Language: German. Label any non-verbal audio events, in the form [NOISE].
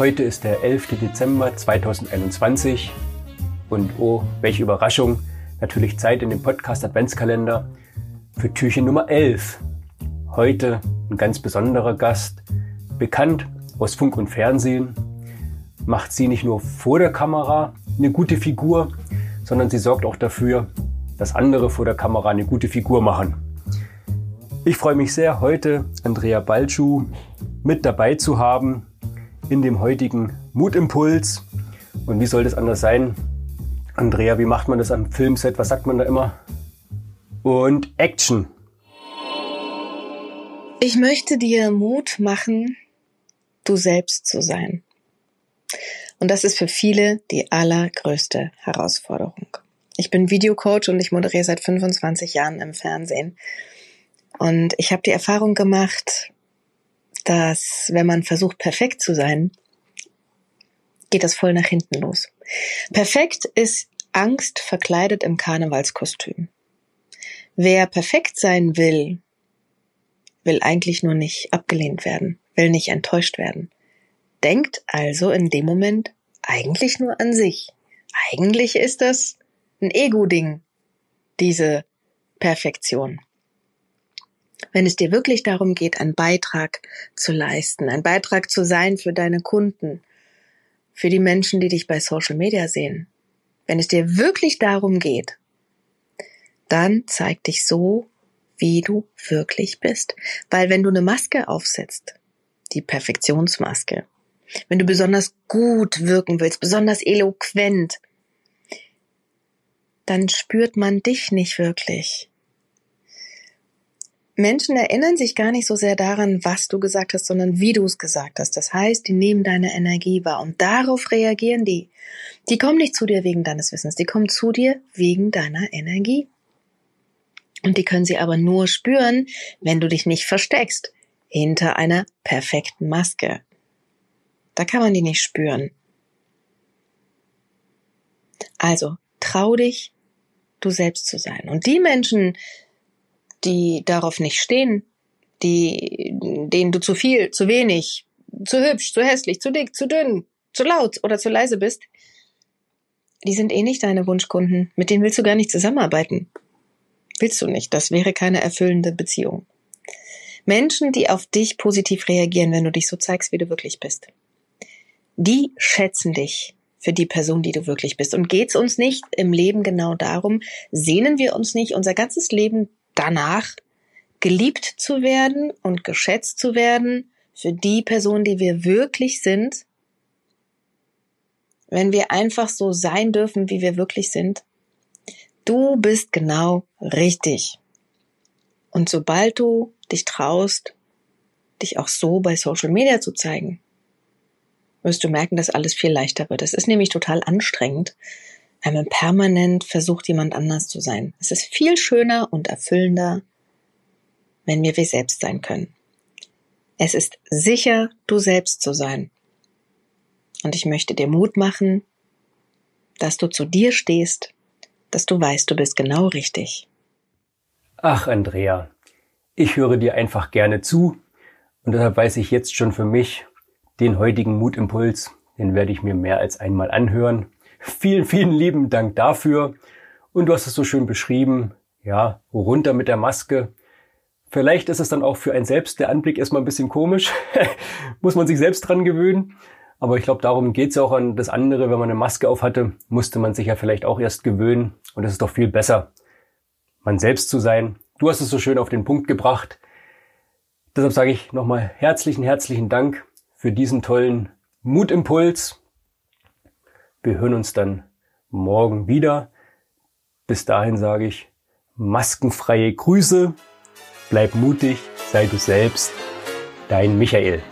Heute ist der 11. Dezember 2021 und oh, welche Überraschung, natürlich Zeit in dem Podcast Adventskalender für Türchen Nummer 11. Heute ein ganz besonderer Gast, bekannt aus Funk und Fernsehen, macht sie nicht nur vor der Kamera eine gute Figur, sondern sie sorgt auch dafür, dass andere vor der Kamera eine gute Figur machen. Ich freue mich sehr, heute Andrea Balschuh mit dabei zu haben in dem heutigen Mutimpuls. Und wie soll das anders sein? Andrea, wie macht man das am Filmset? Was sagt man da immer? Und Action. Ich möchte dir Mut machen, du selbst zu sein. Und das ist für viele die allergrößte Herausforderung. Ich bin Videocoach und ich moderiere seit 25 Jahren im Fernsehen. Und ich habe die Erfahrung gemacht, dass wenn man versucht, perfekt zu sein, geht das voll nach hinten los. Perfekt ist Angst verkleidet im Karnevalskostüm. Wer perfekt sein will, will eigentlich nur nicht abgelehnt werden, will nicht enttäuscht werden. Denkt also in dem Moment eigentlich nur an sich. Eigentlich ist das ein Ego-Ding, diese Perfektion wenn es dir wirklich darum geht, einen Beitrag zu leisten, ein Beitrag zu sein für deine Kunden, für die Menschen, die dich bei Social Media sehen, wenn es dir wirklich darum geht, dann zeig dich so, wie du wirklich bist. Weil wenn du eine Maske aufsetzt, die Perfektionsmaske, wenn du besonders gut wirken willst, besonders eloquent, dann spürt man dich nicht wirklich. Menschen erinnern sich gar nicht so sehr daran, was du gesagt hast, sondern wie du es gesagt hast. Das heißt, die nehmen deine Energie wahr und darauf reagieren die. Die kommen nicht zu dir wegen deines Wissens, die kommen zu dir wegen deiner Energie. Und die können sie aber nur spüren, wenn du dich nicht versteckst hinter einer perfekten Maske. Da kann man die nicht spüren. Also, trau dich, du selbst zu sein. Und die Menschen, die darauf nicht stehen, die, denen du zu viel, zu wenig, zu hübsch, zu hässlich, zu dick, zu dünn, zu laut oder zu leise bist, die sind eh nicht deine Wunschkunden. Mit denen willst du gar nicht zusammenarbeiten. Willst du nicht. Das wäre keine erfüllende Beziehung. Menschen, die auf dich positiv reagieren, wenn du dich so zeigst, wie du wirklich bist. Die schätzen dich für die Person, die du wirklich bist. Und geht's uns nicht im Leben genau darum, sehnen wir uns nicht unser ganzes Leben danach, geliebt zu werden und geschätzt zu werden für die Person, die wir wirklich sind, wenn wir einfach so sein dürfen, wie wir wirklich sind. Du bist genau richtig. Und sobald du dich traust, dich auch so bei Social Media zu zeigen, wirst du merken, dass alles viel leichter wird. Es ist nämlich total anstrengend, wenn man permanent versucht, jemand anders zu sein. Es ist viel schöner und erfüllender, wenn wir wir selbst sein können. Es ist sicher, du selbst zu sein. Und ich möchte dir Mut machen, dass du zu dir stehst, dass du weißt, du bist genau richtig. Ach, Andrea, ich höre dir einfach gerne zu und deshalb weiß ich jetzt schon für mich, den heutigen Mutimpuls, den werde ich mir mehr als einmal anhören Vielen, vielen lieben Dank dafür. Und du hast es so schön beschrieben. Ja, runter mit der Maske. Vielleicht ist es dann auch für einen selbst der Anblick erstmal ein bisschen komisch. [LAUGHS] Muss man sich selbst dran gewöhnen. Aber ich glaube, darum geht es auch an das andere. Wenn man eine Maske auf hatte, musste man sich ja vielleicht auch erst gewöhnen. Und es ist doch viel besser, man selbst zu sein. Du hast es so schön auf den Punkt gebracht. Deshalb sage ich nochmal herzlichen, herzlichen Dank für diesen tollen Mutimpuls. Wir hören uns dann morgen wieder. Bis dahin sage ich maskenfreie Grüße, bleib mutig, sei du selbst, dein Michael.